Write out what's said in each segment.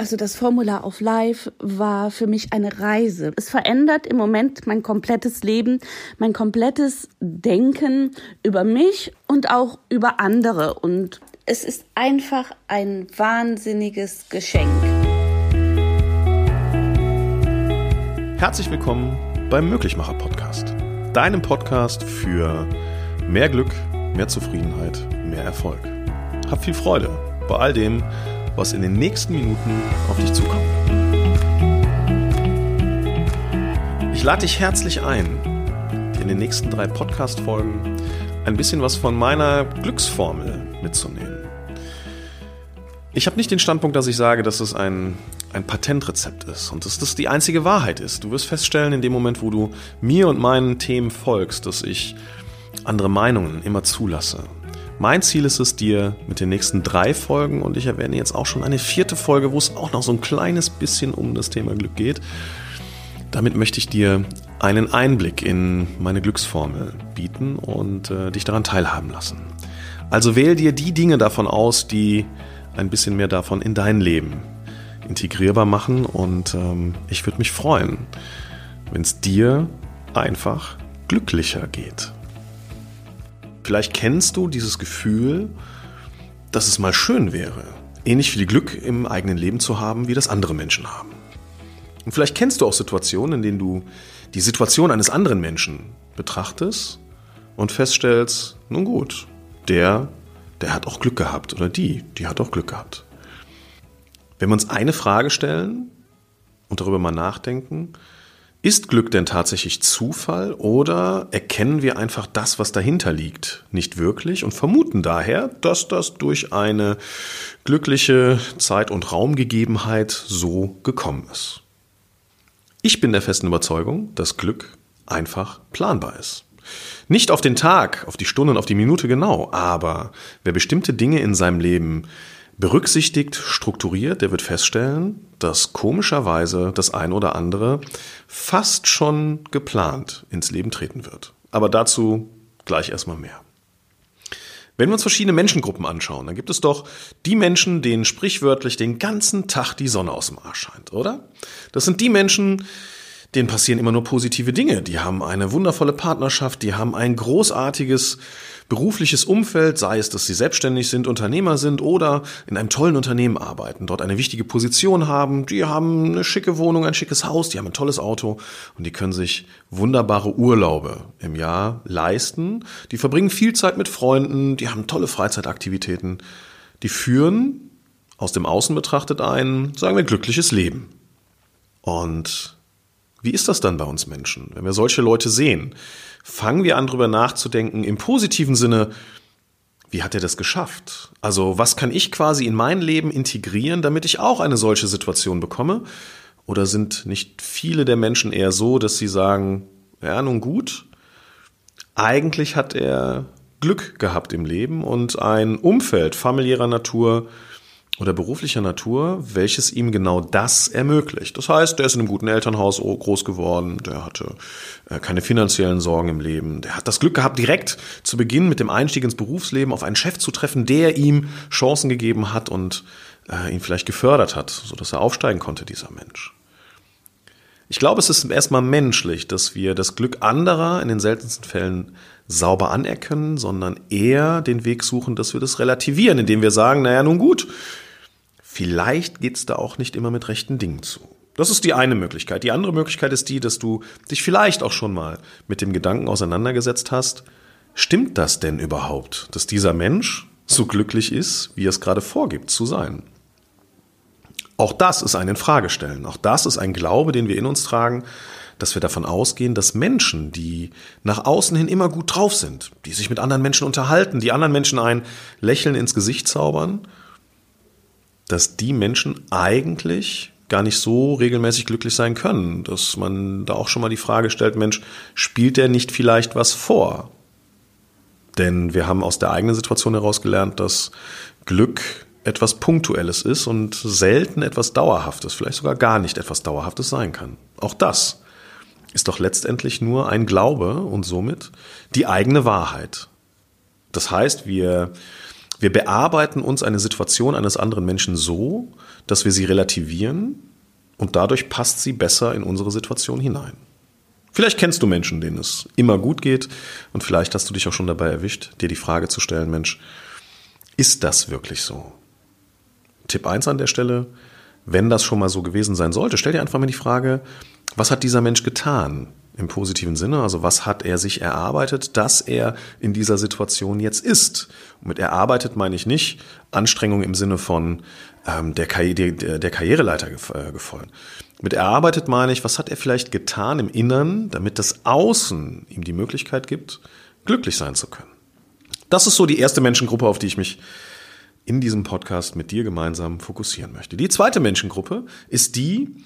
Also das Formular of Life war für mich eine Reise. Es verändert im Moment mein komplettes Leben, mein komplettes Denken über mich und auch über andere. Und es ist einfach ein wahnsinniges Geschenk. Herzlich willkommen beim Möglichmacher Podcast. Deinem Podcast für mehr Glück, mehr Zufriedenheit, mehr Erfolg. Hab viel Freude bei all dem, was in den nächsten Minuten auf dich zukommt. Ich lade dich herzlich ein, dir in den nächsten drei Podcast-Folgen ein bisschen was von meiner Glücksformel mitzunehmen. Ich habe nicht den Standpunkt, dass ich sage, dass es ein, ein Patentrezept ist und dass das die einzige Wahrheit ist. Du wirst feststellen, in dem Moment, wo du mir und meinen Themen folgst, dass ich andere Meinungen immer zulasse mein Ziel ist es, dir mit den nächsten drei Folgen, und ich erwähne jetzt auch schon eine vierte Folge, wo es auch noch so ein kleines bisschen um das Thema Glück geht. Damit möchte ich dir einen Einblick in meine Glücksformel bieten und äh, dich daran teilhaben lassen. Also wähl dir die Dinge davon aus, die ein bisschen mehr davon in dein Leben integrierbar machen und ähm, ich würde mich freuen, wenn es dir einfach glücklicher geht. Vielleicht kennst du dieses Gefühl, dass es mal schön wäre, ähnlich viel Glück im eigenen Leben zu haben, wie das andere Menschen haben. Und vielleicht kennst du auch Situationen, in denen du die Situation eines anderen Menschen betrachtest und feststellst, nun gut, der, der hat auch Glück gehabt oder die, die hat auch Glück gehabt. Wenn wir uns eine Frage stellen und darüber mal nachdenken, ist Glück denn tatsächlich Zufall oder erkennen wir einfach das, was dahinter liegt, nicht wirklich und vermuten daher, dass das durch eine glückliche Zeit- und Raumgegebenheit so gekommen ist? Ich bin der festen Überzeugung, dass Glück einfach planbar ist. Nicht auf den Tag, auf die Stunde und auf die Minute genau, aber wer bestimmte Dinge in seinem Leben berücksichtigt, strukturiert, der wird feststellen, dass komischerweise das ein oder andere fast schon geplant ins Leben treten wird. Aber dazu gleich erstmal mehr. Wenn wir uns verschiedene Menschengruppen anschauen, dann gibt es doch die Menschen, denen sprichwörtlich den ganzen Tag die Sonne aus dem Arsch scheint, oder? Das sind die Menschen, denen passieren immer nur positive Dinge. Die haben eine wundervolle Partnerschaft, die haben ein großartiges berufliches Umfeld, sei es, dass sie selbstständig sind, Unternehmer sind oder in einem tollen Unternehmen arbeiten, dort eine wichtige Position haben, die haben eine schicke Wohnung, ein schickes Haus, die haben ein tolles Auto und die können sich wunderbare Urlaube im Jahr leisten. Die verbringen viel Zeit mit Freunden, die haben tolle Freizeitaktivitäten. Die führen aus dem Außen betrachtet ein, sagen wir, glückliches Leben. Und wie ist das dann bei uns Menschen, wenn wir solche Leute sehen? fangen wir an, drüber nachzudenken im positiven Sinne, wie hat er das geschafft? Also was kann ich quasi in mein Leben integrieren, damit ich auch eine solche Situation bekomme? Oder sind nicht viele der Menschen eher so, dass sie sagen, ja, nun gut, eigentlich hat er Glück gehabt im Leben und ein Umfeld familiärer Natur, oder beruflicher Natur, welches ihm genau das ermöglicht. Das heißt, der ist in einem guten Elternhaus groß geworden, der hatte äh, keine finanziellen Sorgen im Leben, der hat das Glück gehabt, direkt zu Beginn mit dem Einstieg ins Berufsleben auf einen Chef zu treffen, der ihm Chancen gegeben hat und äh, ihn vielleicht gefördert hat, sodass er aufsteigen konnte, dieser Mensch. Ich glaube, es ist erstmal menschlich, dass wir das Glück anderer in den seltensten Fällen sauber anerkennen, sondern eher den Weg suchen, dass wir das relativieren, indem wir sagen, naja, nun gut, Vielleicht geht's da auch nicht immer mit rechten Dingen zu. Das ist die eine Möglichkeit. Die andere Möglichkeit ist die, dass du dich vielleicht auch schon mal mit dem Gedanken auseinandergesetzt hast, stimmt das denn überhaupt, dass dieser Mensch so glücklich ist, wie er es gerade vorgibt zu sein? Auch das ist ein Infragestellen. Auch das ist ein Glaube, den wir in uns tragen, dass wir davon ausgehen, dass Menschen, die nach außen hin immer gut drauf sind, die sich mit anderen Menschen unterhalten, die anderen Menschen ein Lächeln ins Gesicht zaubern, dass die Menschen eigentlich gar nicht so regelmäßig glücklich sein können, dass man da auch schon mal die Frage stellt, Mensch, spielt der nicht vielleicht was vor? Denn wir haben aus der eigenen Situation heraus gelernt, dass Glück etwas Punktuelles ist und selten etwas Dauerhaftes, vielleicht sogar gar nicht etwas Dauerhaftes sein kann. Auch das ist doch letztendlich nur ein Glaube und somit die eigene Wahrheit. Das heißt, wir Wir bearbeiten uns eine Situation eines anderen Menschen so, dass wir sie relativieren und dadurch passt sie besser in unsere Situation hinein. Vielleicht kennst du Menschen, denen es immer gut geht und vielleicht hast du dich auch schon dabei erwischt, dir die Frage zu stellen, Mensch, ist das wirklich so? Tipp 1 an der Stelle, wenn das schon mal so gewesen sein sollte, stell dir einfach mal die Frage, was hat dieser Mensch getan im positiven Sinne? Also was hat er sich erarbeitet, dass er in dieser Situation jetzt ist? Und mit erarbeitet meine ich nicht Anstrengung im Sinne von ähm, der, Karri der, der Karriereleiter äh, gefolgt. Mit erarbeitet meine ich, was hat er vielleicht getan im Innern, damit das Außen ihm die Möglichkeit gibt, glücklich sein zu können. Das ist so die erste Menschengruppe, auf die ich mich in diesem Podcast mit dir gemeinsam fokussieren möchte. Die zweite Menschengruppe ist die,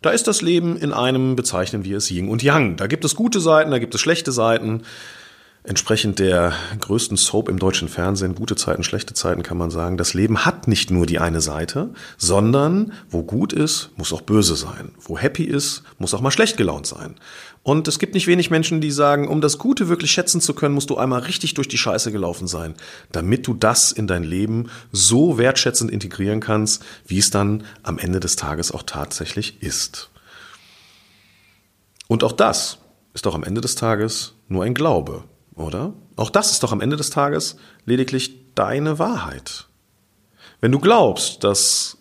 da ist das Leben in einem, bezeichnen wir es Yin und Yang. Da gibt es gute Seiten, da gibt es schlechte Seiten. Entsprechend der größten Soap im deutschen Fernsehen, gute Zeiten, schlechte Zeiten, kann man sagen, das Leben hat nicht nur die eine Seite, sondern wo gut ist, muss auch böse sein. Wo happy ist, muss auch mal schlecht gelaunt sein. Und es gibt nicht wenig Menschen, die sagen, um das Gute wirklich schätzen zu können, musst du einmal richtig durch die Scheiße gelaufen sein, damit du das in dein Leben so wertschätzend integrieren kannst, wie es dann am Ende des Tages auch tatsächlich ist. Und auch das ist doch am Ende des Tages nur ein Glaube, oder? Auch das ist doch am Ende des Tages lediglich deine Wahrheit. Wenn du glaubst, dass,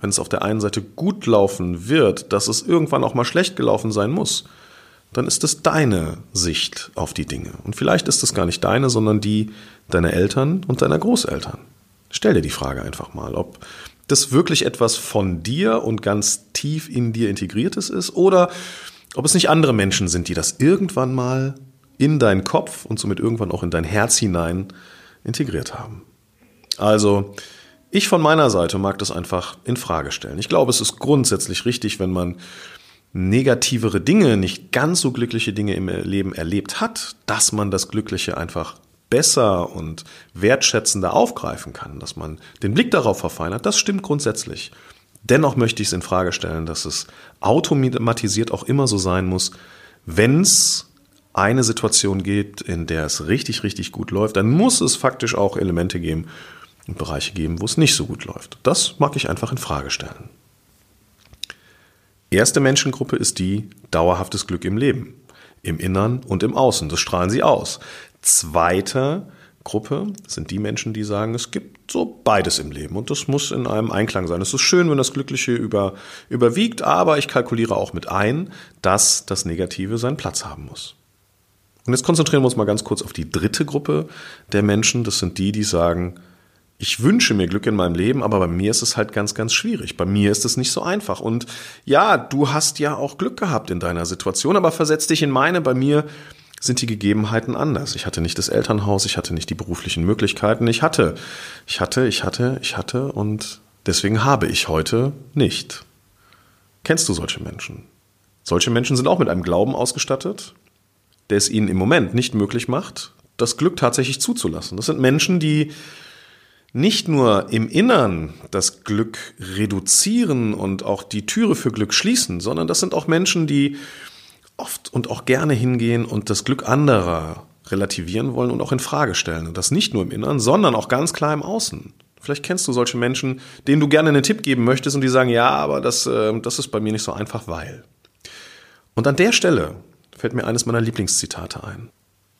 wenn es auf der einen Seite gut laufen wird, dass es irgendwann auch mal schlecht gelaufen sein muss, dann ist es deine Sicht auf die Dinge. Und vielleicht ist es gar nicht deine, sondern die deiner Eltern und deiner Großeltern. Stell dir die Frage einfach mal, ob das wirklich etwas von dir und ganz tief in dir integriertes ist oder ob es nicht andere Menschen sind, die das irgendwann mal in deinen Kopf und somit irgendwann auch in dein Herz hinein integriert haben. Also, ich von meiner Seite mag das einfach in Frage stellen. Ich glaube, es ist grundsätzlich richtig, wenn man negativere Dinge, nicht ganz so glückliche Dinge im Leben erlebt hat, dass man das Glückliche einfach besser und wertschätzender aufgreifen kann, dass man den Blick darauf verfeinert, das stimmt grundsätzlich. Dennoch möchte ich es in Frage stellen, dass es automatisiert auch immer so sein muss, wenn es eine Situation gibt, in der es richtig, richtig gut läuft, dann muss es faktisch auch Elemente geben und Bereiche geben, wo es nicht so gut läuft. Das mag ich einfach in Frage stellen. Erste Menschengruppe ist die dauerhaftes Glück im Leben, im Innern und im Außen. Das strahlen sie aus. Zweite Gruppe sind die Menschen, die sagen, es gibt so beides im Leben und das muss in einem Einklang sein. Es ist schön, wenn das Glückliche über, überwiegt, aber ich kalkuliere auch mit ein, dass das Negative seinen Platz haben muss. Und jetzt konzentrieren wir uns mal ganz kurz auf die dritte Gruppe der Menschen. Das sind die, die sagen, ich wünsche mir Glück in meinem Leben, aber bei mir ist es halt ganz, ganz schwierig. Bei mir ist es nicht so einfach. Und ja, du hast ja auch Glück gehabt in deiner Situation, aber versetz dich in meine. Bei mir sind die Gegebenheiten anders. Ich hatte nicht das Elternhaus, ich hatte nicht die beruflichen Möglichkeiten. Ich hatte, ich hatte, ich hatte, ich hatte und deswegen habe ich heute nicht. Kennst du solche Menschen? Solche Menschen sind auch mit einem Glauben ausgestattet, der es ihnen im Moment nicht möglich macht, das Glück tatsächlich zuzulassen. Das sind Menschen, die nicht nur im Innern das Glück reduzieren und auch die Türe für Glück schließen, sondern das sind auch Menschen, die oft und auch gerne hingehen und das Glück anderer relativieren wollen und auch in Frage stellen. Und das nicht nur im Innern, sondern auch ganz klar im Außen. Vielleicht kennst du solche Menschen, denen du gerne einen Tipp geben möchtest und die sagen, ja, aber das, äh, das ist bei mir nicht so einfach, weil. Und an der Stelle fällt mir eines meiner Lieblingszitate ein.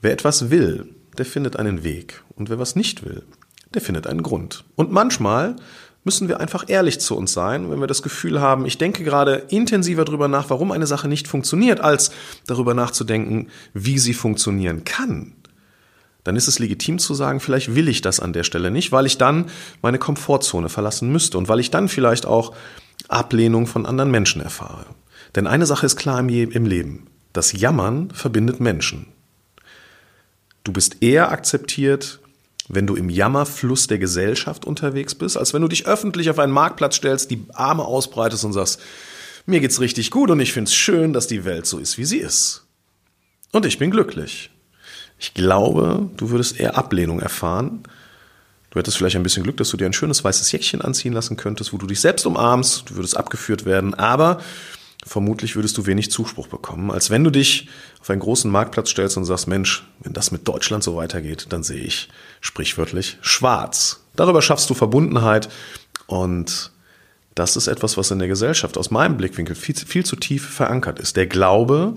Wer etwas will, der findet einen Weg. Und wer was nicht will, der findet einen Grund. Und manchmal müssen wir einfach ehrlich zu uns sein, wenn wir das Gefühl haben, ich denke gerade intensiver darüber nach, warum eine Sache nicht funktioniert, als darüber nachzudenken, wie sie funktionieren kann. Dann ist es legitim zu sagen, vielleicht will ich das an der Stelle nicht, weil ich dann meine Komfortzone verlassen müsste und weil ich dann vielleicht auch Ablehnung von anderen Menschen erfahre. Denn eine Sache ist klar im, im Leben. Das Jammern verbindet Menschen. Du bist eher akzeptiert, wenn du im Jammerfluss der Gesellschaft unterwegs bist, als wenn du dich öffentlich auf einen Marktplatz stellst, die Arme ausbreitest und sagst, mir geht's richtig gut und ich find's schön, dass die Welt so ist, wie sie ist. Und ich bin glücklich. Ich glaube, du würdest eher Ablehnung erfahren. Du hättest vielleicht ein bisschen Glück, dass du dir ein schönes weißes Jäckchen anziehen lassen könntest, wo du dich selbst umarmst, du würdest abgeführt werden, aber vermutlich würdest du wenig Zuspruch bekommen, als wenn du dich auf einen großen Marktplatz stellst und sagst, Mensch, wenn das mit Deutschland so weitergeht, dann sehe ich sprichwörtlich schwarz. Darüber schaffst du Verbundenheit und das ist etwas, was in der Gesellschaft aus meinem Blickwinkel viel, viel zu tief verankert ist. Der Glaube,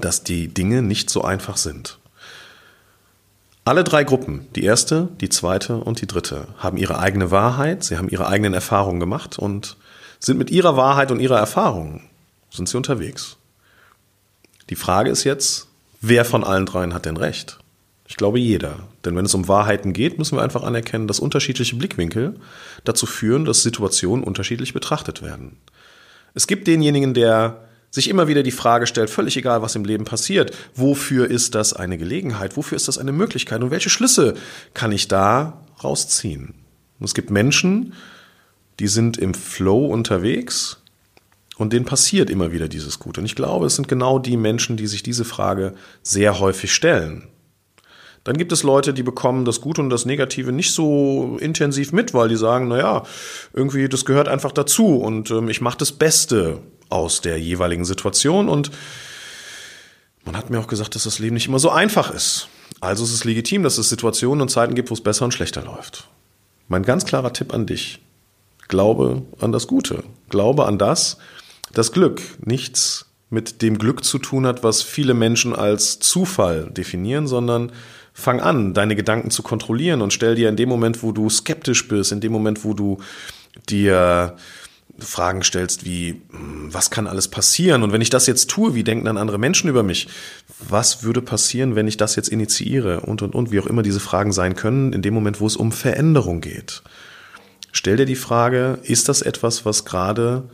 dass die Dinge nicht so einfach sind. Alle drei Gruppen, die erste, die zweite und die dritte, haben ihre eigene Wahrheit, sie haben ihre eigenen Erfahrungen gemacht und sind mit ihrer Wahrheit und ihrer Erfahrung sind sie unterwegs. Die Frage ist jetzt, wer von allen dreien hat denn recht? Ich glaube jeder. Denn wenn es um Wahrheiten geht, müssen wir einfach anerkennen, dass unterschiedliche Blickwinkel dazu führen, dass Situationen unterschiedlich betrachtet werden. Es gibt denjenigen, der sich immer wieder die Frage stellt, völlig egal, was im Leben passiert, wofür ist das eine Gelegenheit, wofür ist das eine Möglichkeit und welche Schlüsse kann ich da rausziehen? Und es gibt Menschen, die sind im Flow unterwegs und denen passiert immer wieder dieses Gut. Und ich glaube, es sind genau die Menschen, die sich diese Frage sehr häufig stellen. Dann gibt es Leute, die bekommen das Gute und das Negative nicht so intensiv mit, weil die sagen, naja, irgendwie, das gehört einfach dazu und ähm, ich mache das Beste aus der jeweiligen Situation und man hat mir auch gesagt, dass das Leben nicht immer so einfach ist. Also ist es legitim, dass es Situationen und Zeiten gibt, wo es besser und schlechter läuft. Mein ganz klarer Tipp an dich. Glaube an das Gute. Glaube an das, das Glück nichts mit dem Glück zu tun hat, was viele Menschen als Zufall definieren, sondern fang an, deine Gedanken zu kontrollieren und stell dir in dem Moment, wo du skeptisch bist, in dem Moment, wo du dir Fragen stellst wie, hm, was kann alles passieren? Und wenn ich das jetzt tue, wie denken dann andere Menschen über mich? Was würde passieren, wenn ich das jetzt initiiere? Und, und, und, wie auch immer diese Fragen sein können, in dem Moment, wo es um Veränderung geht. Stell dir die Frage, ist das etwas, was gerade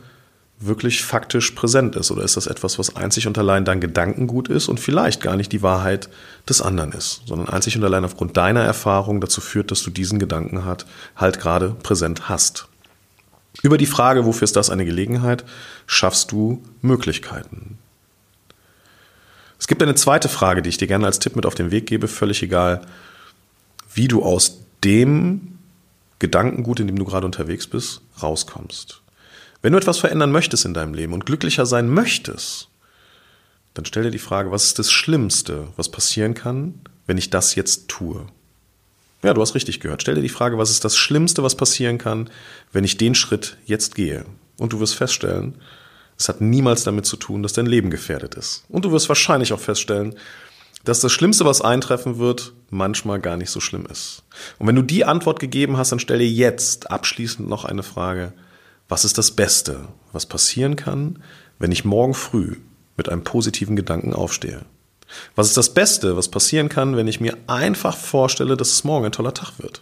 wirklich faktisch präsent ist? Oder ist das etwas, was einzig und allein dein Gedankengut ist und vielleicht gar nicht die Wahrheit des anderen ist, sondern einzig und allein aufgrund deiner Erfahrung dazu führt, dass du diesen Gedanken hat, halt gerade präsent hast? Über die Frage, wofür ist das eine Gelegenheit, schaffst du Möglichkeiten. Es gibt eine zweite Frage, die ich dir gerne als Tipp mit auf den Weg gebe, völlig egal, wie du aus dem Gedankengut, in dem du gerade unterwegs bist, rauskommst. Wenn du etwas verändern möchtest in deinem Leben und glücklicher sein möchtest, dann stell dir die Frage, was ist das Schlimmste, was passieren kann, wenn ich das jetzt tue? Ja, du hast richtig gehört. Stell dir die Frage, was ist das Schlimmste, was passieren kann, wenn ich den Schritt jetzt gehe? Und du wirst feststellen, es hat niemals damit zu tun, dass dein Leben gefährdet ist. Und du wirst wahrscheinlich auch feststellen, dass das Schlimmste, was eintreffen wird, manchmal gar nicht so schlimm ist. Und wenn du die Antwort gegeben hast, dann stell dir jetzt abschließend noch eine Frage, was ist das Beste, was passieren kann, wenn ich morgen früh mit einem positiven Gedanken aufstehe? Was ist das Beste, was passieren kann, wenn ich mir einfach vorstelle, dass es morgen ein toller Tag wird?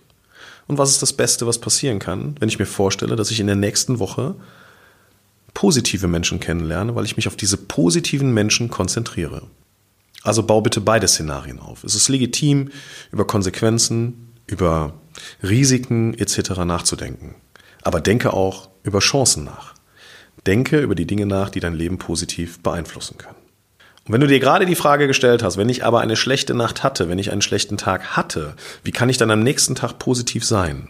Und was ist das Beste, was passieren kann, wenn ich mir vorstelle, dass ich in der nächsten Woche positive Menschen kennenlerne, weil ich mich auf diese positiven Menschen konzentriere? Also bau bitte beide Szenarien auf. Es ist legitim, über Konsequenzen, über Risiken etc. nachzudenken. Aber denke auch über Chancen nach. Denke über die Dinge nach, die dein Leben positiv beeinflussen können. Und wenn du dir gerade die Frage gestellt hast, wenn ich aber eine schlechte Nacht hatte, wenn ich einen schlechten Tag hatte, wie kann ich dann am nächsten Tag positiv sein?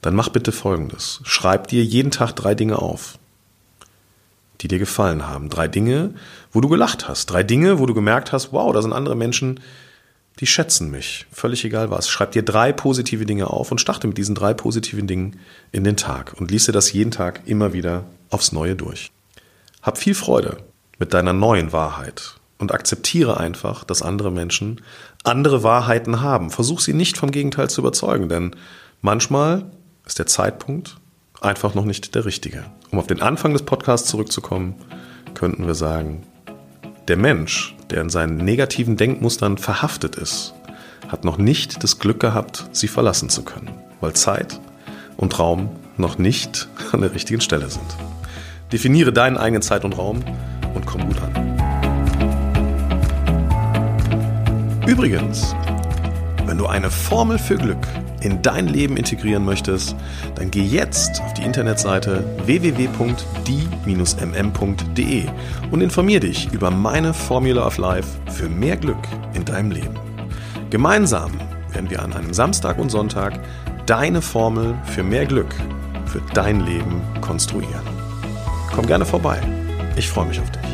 Dann mach bitte Folgendes. Schreib dir jeden Tag drei Dinge auf, die dir gefallen haben. Drei Dinge, wo du gelacht hast. Drei Dinge, wo du gemerkt hast, wow, da sind andere Menschen, die schätzen mich. Völlig egal was. Schreib dir drei positive Dinge auf und starte mit diesen drei positiven Dingen in den Tag und lies dir das jeden Tag immer wieder aufs Neue durch. Hab viel Freude mit deiner neuen Wahrheit und akzeptiere einfach, dass andere Menschen andere Wahrheiten haben. Versuch sie nicht vom Gegenteil zu überzeugen, denn manchmal ist der Zeitpunkt einfach noch nicht der richtige. Um auf den Anfang des Podcasts zurückzukommen, könnten wir sagen, der Mensch, der in seinen negativen Denkmustern verhaftet ist, hat noch nicht das Glück gehabt, sie verlassen zu können, weil Zeit und Raum noch nicht an der richtigen Stelle sind. Definiere deinen eigenen Zeit und Raum und komm gut an. Übrigens, wenn du eine Formel für Glück in dein Leben integrieren möchtest, dann geh jetzt auf die Internetseite www.die-mm.de und informier dich über meine Formula of Life für mehr Glück in deinem Leben. Gemeinsam werden wir an einem Samstag und Sonntag deine Formel für mehr Glück für dein Leben konstruieren. Komm gerne vorbei. Ich freue mich auf dich.